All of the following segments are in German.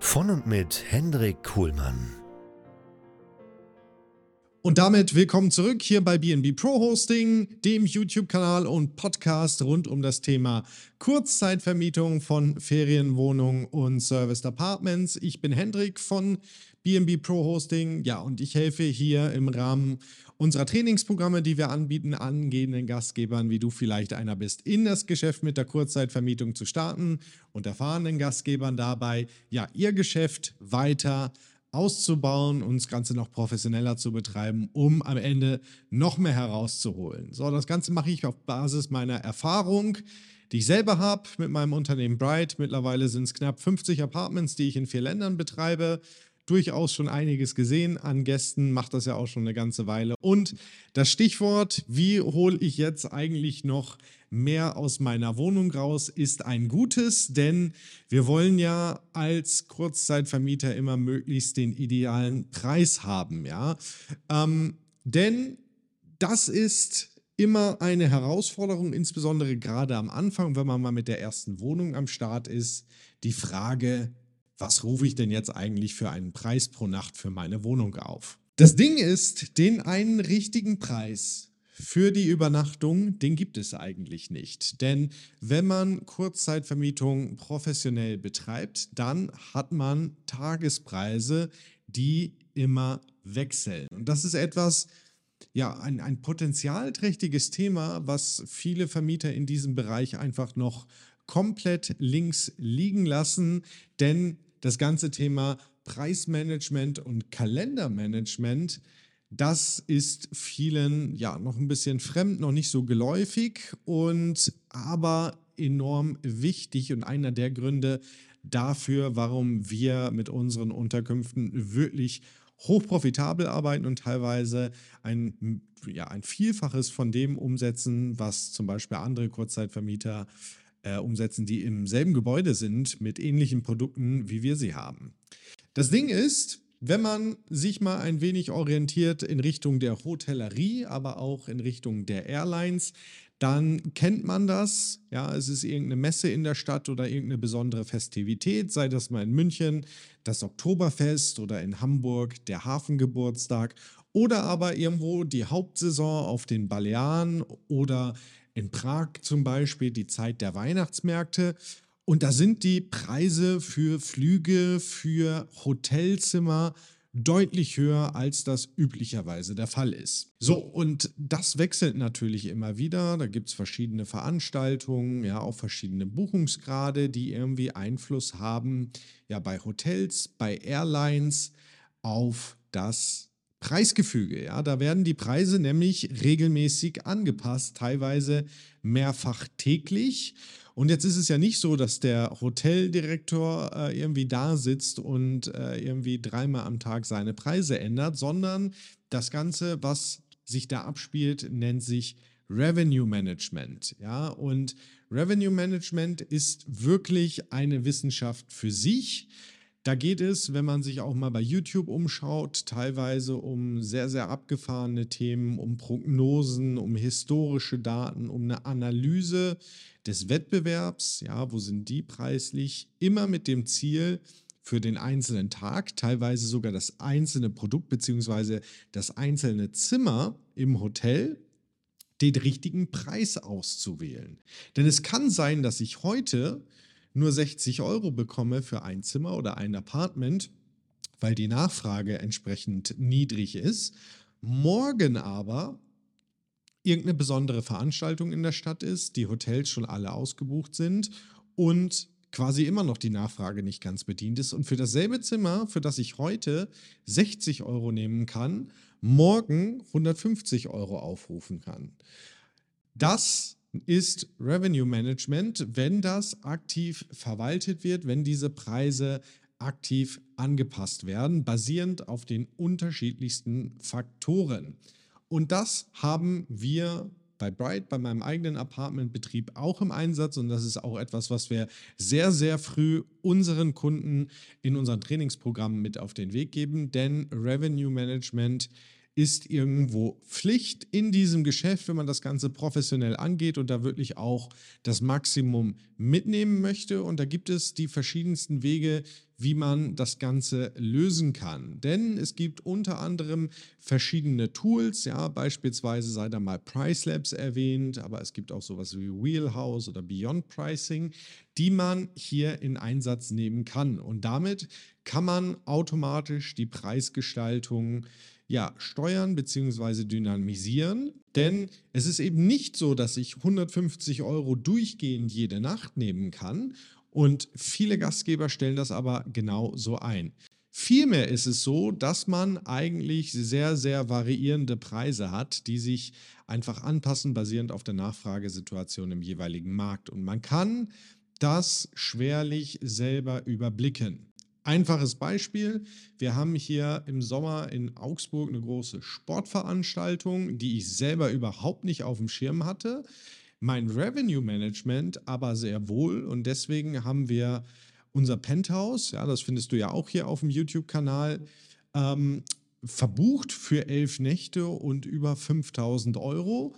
Von und mit Hendrik Kuhlmann. Und damit willkommen zurück hier bei BNB Pro Hosting, dem YouTube-Kanal und Podcast rund um das Thema Kurzzeitvermietung von Ferienwohnungen und Serviced Apartments. Ich bin Hendrik von BNB Pro Hosting. Ja, und ich helfe hier im Rahmen unserer Trainingsprogramme, die wir anbieten, angehenden Gastgebern, wie du vielleicht einer bist, in das Geschäft mit der Kurzzeitvermietung zu starten und erfahrenen Gastgebern dabei, ja, ihr Geschäft weiter auszubauen und das Ganze noch professioneller zu betreiben, um am Ende noch mehr herauszuholen. So, das Ganze mache ich auf Basis meiner Erfahrung, die ich selber habe mit meinem Unternehmen Bright. Mittlerweile sind es knapp 50 Apartments, die ich in vier Ländern betreibe durchaus schon einiges gesehen an Gästen, macht das ja auch schon eine ganze Weile. Und das Stichwort, wie hole ich jetzt eigentlich noch mehr aus meiner Wohnung raus, ist ein gutes, denn wir wollen ja als Kurzzeitvermieter immer möglichst den idealen Preis haben, ja. Ähm, denn das ist immer eine Herausforderung, insbesondere gerade am Anfang, wenn man mal mit der ersten Wohnung am Start ist, die Frage, was rufe ich denn jetzt eigentlich für einen Preis pro Nacht für meine Wohnung auf? Das Ding ist, den einen richtigen Preis für die Übernachtung, den gibt es eigentlich nicht. Denn wenn man Kurzzeitvermietung professionell betreibt, dann hat man Tagespreise, die immer wechseln. Und das ist etwas, ja, ein, ein potenzialträchtiges Thema, was viele Vermieter in diesem Bereich einfach noch komplett links liegen lassen, denn das ganze Thema Preismanagement und Kalendermanagement, das ist vielen ja noch ein bisschen fremd, noch nicht so geläufig und aber enorm wichtig und einer der Gründe dafür, warum wir mit unseren Unterkünften wirklich hochprofitabel arbeiten und teilweise ein, ja, ein Vielfaches von dem umsetzen, was zum Beispiel andere Kurzzeitvermieter äh, umsetzen, die im selben Gebäude sind mit ähnlichen Produkten, wie wir sie haben. Das Ding ist, wenn man sich mal ein wenig orientiert in Richtung der Hotellerie, aber auch in Richtung der Airlines, dann kennt man das. Ja, es ist irgendeine Messe in der Stadt oder irgendeine besondere Festivität, sei das mal in München das Oktoberfest oder in Hamburg der Hafengeburtstag oder aber irgendwo die Hauptsaison auf den Balearen oder in Prag zum Beispiel die Zeit der Weihnachtsmärkte. Und da sind die Preise für Flüge, für Hotelzimmer deutlich höher, als das üblicherweise der Fall ist. So, und das wechselt natürlich immer wieder. Da gibt es verschiedene Veranstaltungen, ja, auch verschiedene Buchungsgrade, die irgendwie Einfluss haben, ja, bei Hotels, bei Airlines auf das Preisgefüge. Ja, da werden die Preise nämlich regelmäßig angepasst, teilweise mehrfach täglich. Und jetzt ist es ja nicht so, dass der Hoteldirektor äh, irgendwie da sitzt und äh, irgendwie dreimal am Tag seine Preise ändert, sondern das Ganze, was sich da abspielt, nennt sich Revenue Management. Ja, und Revenue Management ist wirklich eine Wissenschaft für sich. Da geht es, wenn man sich auch mal bei YouTube umschaut, teilweise um sehr, sehr abgefahrene Themen, um Prognosen, um historische Daten, um eine Analyse des Wettbewerbs. Ja, wo sind die preislich? Immer mit dem Ziel, für den einzelnen Tag, teilweise sogar das einzelne Produkt bzw. das einzelne Zimmer im Hotel den richtigen Preis auszuwählen. Denn es kann sein, dass ich heute nur 60 Euro bekomme für ein Zimmer oder ein Apartment, weil die Nachfrage entsprechend niedrig ist. Morgen aber irgendeine besondere Veranstaltung in der Stadt ist, die Hotels schon alle ausgebucht sind und quasi immer noch die Nachfrage nicht ganz bedient ist und für dasselbe Zimmer, für das ich heute 60 Euro nehmen kann, morgen 150 Euro aufrufen kann. Das ist Revenue Management, wenn das aktiv verwaltet wird, wenn diese Preise aktiv angepasst werden, basierend auf den unterschiedlichsten Faktoren. Und das haben wir bei Bright, bei meinem eigenen Apartmentbetrieb auch im Einsatz und das ist auch etwas, was wir sehr, sehr früh unseren Kunden in unseren Trainingsprogrammen mit auf den Weg geben, denn Revenue Management ist irgendwo Pflicht in diesem Geschäft, wenn man das Ganze professionell angeht und da wirklich auch das Maximum mitnehmen möchte. Und da gibt es die verschiedensten Wege, wie man das Ganze lösen kann. Denn es gibt unter anderem verschiedene Tools, ja, beispielsweise sei da mal Price Labs erwähnt, aber es gibt auch sowas wie Wheelhouse oder Beyond Pricing, die man hier in Einsatz nehmen kann. Und damit kann man automatisch die Preisgestaltung ja, steuern bzw. dynamisieren. Denn es ist eben nicht so, dass ich 150 Euro durchgehend jede Nacht nehmen kann. Und viele Gastgeber stellen das aber genau so ein. Vielmehr ist es so, dass man eigentlich sehr, sehr variierende Preise hat, die sich einfach anpassen, basierend auf der Nachfragesituation im jeweiligen Markt. Und man kann das schwerlich selber überblicken. Einfaches Beispiel, wir haben hier im Sommer in Augsburg eine große Sportveranstaltung, die ich selber überhaupt nicht auf dem Schirm hatte. Mein Revenue Management aber sehr wohl und deswegen haben wir unser Penthouse, ja, das findest du ja auch hier auf dem YouTube-Kanal, ähm, verbucht für elf Nächte und über 5000 Euro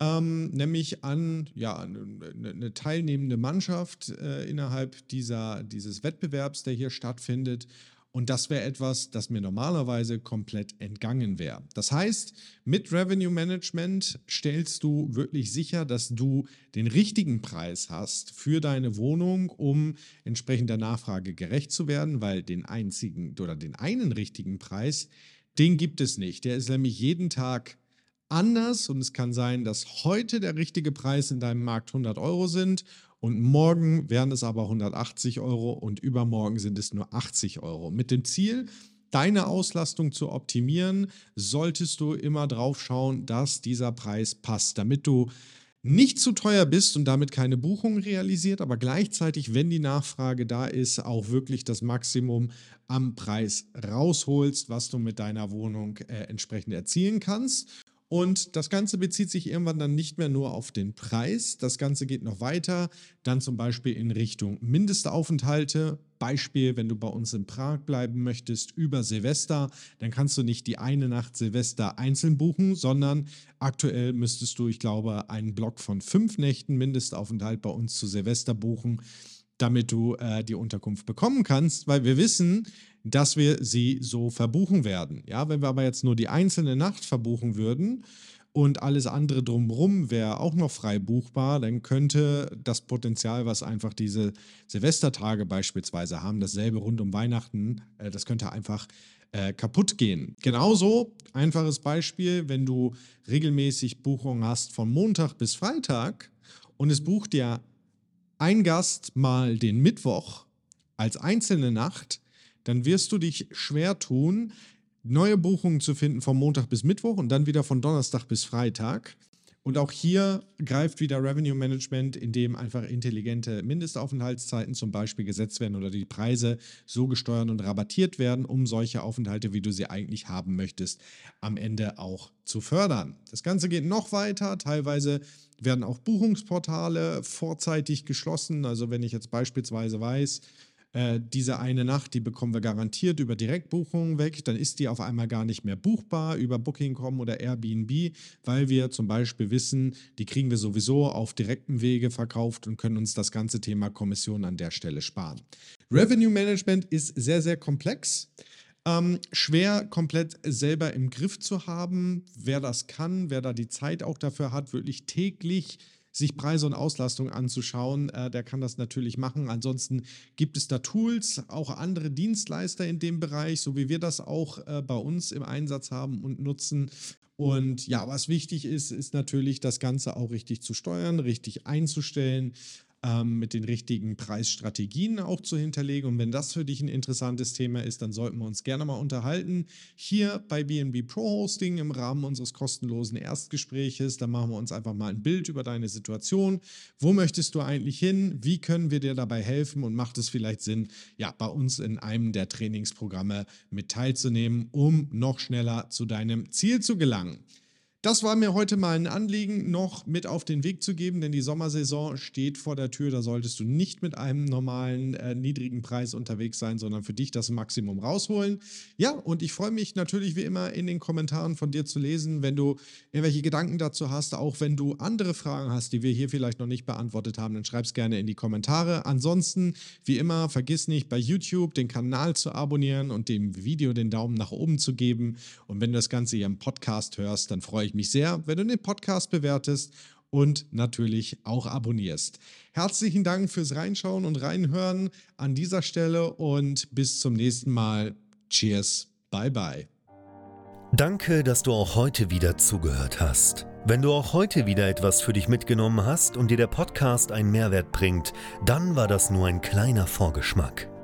ähm, nämlich an ja, eine, eine teilnehmende Mannschaft äh, innerhalb dieser, dieses Wettbewerbs, der hier stattfindet. Und das wäre etwas, das mir normalerweise komplett entgangen wäre. Das heißt, mit Revenue Management stellst du wirklich sicher, dass du den richtigen Preis hast für deine Wohnung, um entsprechend der Nachfrage gerecht zu werden, weil den einzigen oder den einen richtigen Preis, den gibt es nicht. Der ist nämlich jeden Tag anders und es kann sein, dass heute der richtige Preis in deinem Markt 100 Euro sind und morgen wären es aber 180 Euro und übermorgen sind es nur 80 Euro. Mit dem Ziel, deine Auslastung zu optimieren, solltest du immer drauf schauen, dass dieser Preis passt, damit du nicht zu teuer bist und damit keine Buchung realisiert, aber gleichzeitig, wenn die Nachfrage da ist, auch wirklich das Maximum am Preis rausholst, was du mit deiner Wohnung äh, entsprechend erzielen kannst. Und das Ganze bezieht sich irgendwann dann nicht mehr nur auf den Preis. Das Ganze geht noch weiter, dann zum Beispiel in Richtung Mindestaufenthalte. Beispiel, wenn du bei uns in Prag bleiben möchtest über Silvester, dann kannst du nicht die eine Nacht Silvester einzeln buchen, sondern aktuell müsstest du, ich glaube, einen Block von fünf Nächten Mindestaufenthalt bei uns zu Silvester buchen damit du äh, die Unterkunft bekommen kannst, weil wir wissen, dass wir sie so verbuchen werden. Ja, wenn wir aber jetzt nur die einzelne Nacht verbuchen würden und alles andere drumherum wäre auch noch frei buchbar, dann könnte das Potenzial, was einfach diese Silvestertage beispielsweise haben, dasselbe rund um Weihnachten, äh, das könnte einfach äh, kaputt gehen. Genauso, einfaches Beispiel, wenn du regelmäßig Buchungen hast von Montag bis Freitag und es bucht dir ein Gast mal den Mittwoch als einzelne Nacht, dann wirst du dich schwer tun, neue Buchungen zu finden vom Montag bis Mittwoch und dann wieder von Donnerstag bis Freitag. Und auch hier greift wieder Revenue Management, indem einfach intelligente Mindestaufenthaltszeiten zum Beispiel gesetzt werden oder die Preise so gesteuert und rabattiert werden, um solche Aufenthalte, wie du sie eigentlich haben möchtest, am Ende auch zu fördern. Das Ganze geht noch weiter. Teilweise werden auch Buchungsportale vorzeitig geschlossen. Also wenn ich jetzt beispielsweise weiß, äh, diese eine Nacht, die bekommen wir garantiert über Direktbuchungen weg, dann ist die auf einmal gar nicht mehr buchbar über Booking.com oder Airbnb, weil wir zum Beispiel wissen, die kriegen wir sowieso auf direktem Wege verkauft und können uns das ganze Thema Kommission an der Stelle sparen. Revenue Management ist sehr, sehr komplex. Ähm, schwer komplett selber im Griff zu haben. Wer das kann, wer da die Zeit auch dafür hat, wirklich täglich sich Preise und Auslastung anzuschauen, äh, der kann das natürlich machen. Ansonsten gibt es da Tools, auch andere Dienstleister in dem Bereich, so wie wir das auch äh, bei uns im Einsatz haben und nutzen. Und ja, was wichtig ist, ist natürlich, das Ganze auch richtig zu steuern, richtig einzustellen ähm, mit den richtigen Preisstrategien auch zu hinterlegen. Und wenn das für dich ein interessantes Thema ist, dann sollten wir uns gerne mal unterhalten. Hier bei BNB Pro Hosting im Rahmen unseres kostenlosen Erstgespräches. Da machen wir uns einfach mal ein Bild über deine Situation. Wo möchtest du eigentlich hin? Wie können wir dir dabei helfen? Und macht es vielleicht Sinn, ja, bei uns in einem der Trainingsprogramme mit teilzunehmen, um noch schneller zu deinem Ziel zu gelangen? Das war mir heute mal ein Anliegen, noch mit auf den Weg zu geben, denn die Sommersaison steht vor der Tür. Da solltest du nicht mit einem normalen äh, niedrigen Preis unterwegs sein, sondern für dich das Maximum rausholen. Ja, und ich freue mich natürlich wie immer in den Kommentaren von dir zu lesen, wenn du irgendwelche Gedanken dazu hast, auch wenn du andere Fragen hast, die wir hier vielleicht noch nicht beantwortet haben, dann schreib es gerne in die Kommentare. Ansonsten, wie immer, vergiss nicht bei YouTube den Kanal zu abonnieren und dem Video den Daumen nach oben zu geben. Und wenn du das Ganze hier im Podcast hörst, dann freue ich mich sehr, wenn du den Podcast bewertest und natürlich auch abonnierst. Herzlichen Dank fürs Reinschauen und Reinhören an dieser Stelle und bis zum nächsten Mal. Cheers, bye bye. Danke, dass du auch heute wieder zugehört hast. Wenn du auch heute wieder etwas für dich mitgenommen hast und dir der Podcast einen Mehrwert bringt, dann war das nur ein kleiner Vorgeschmack.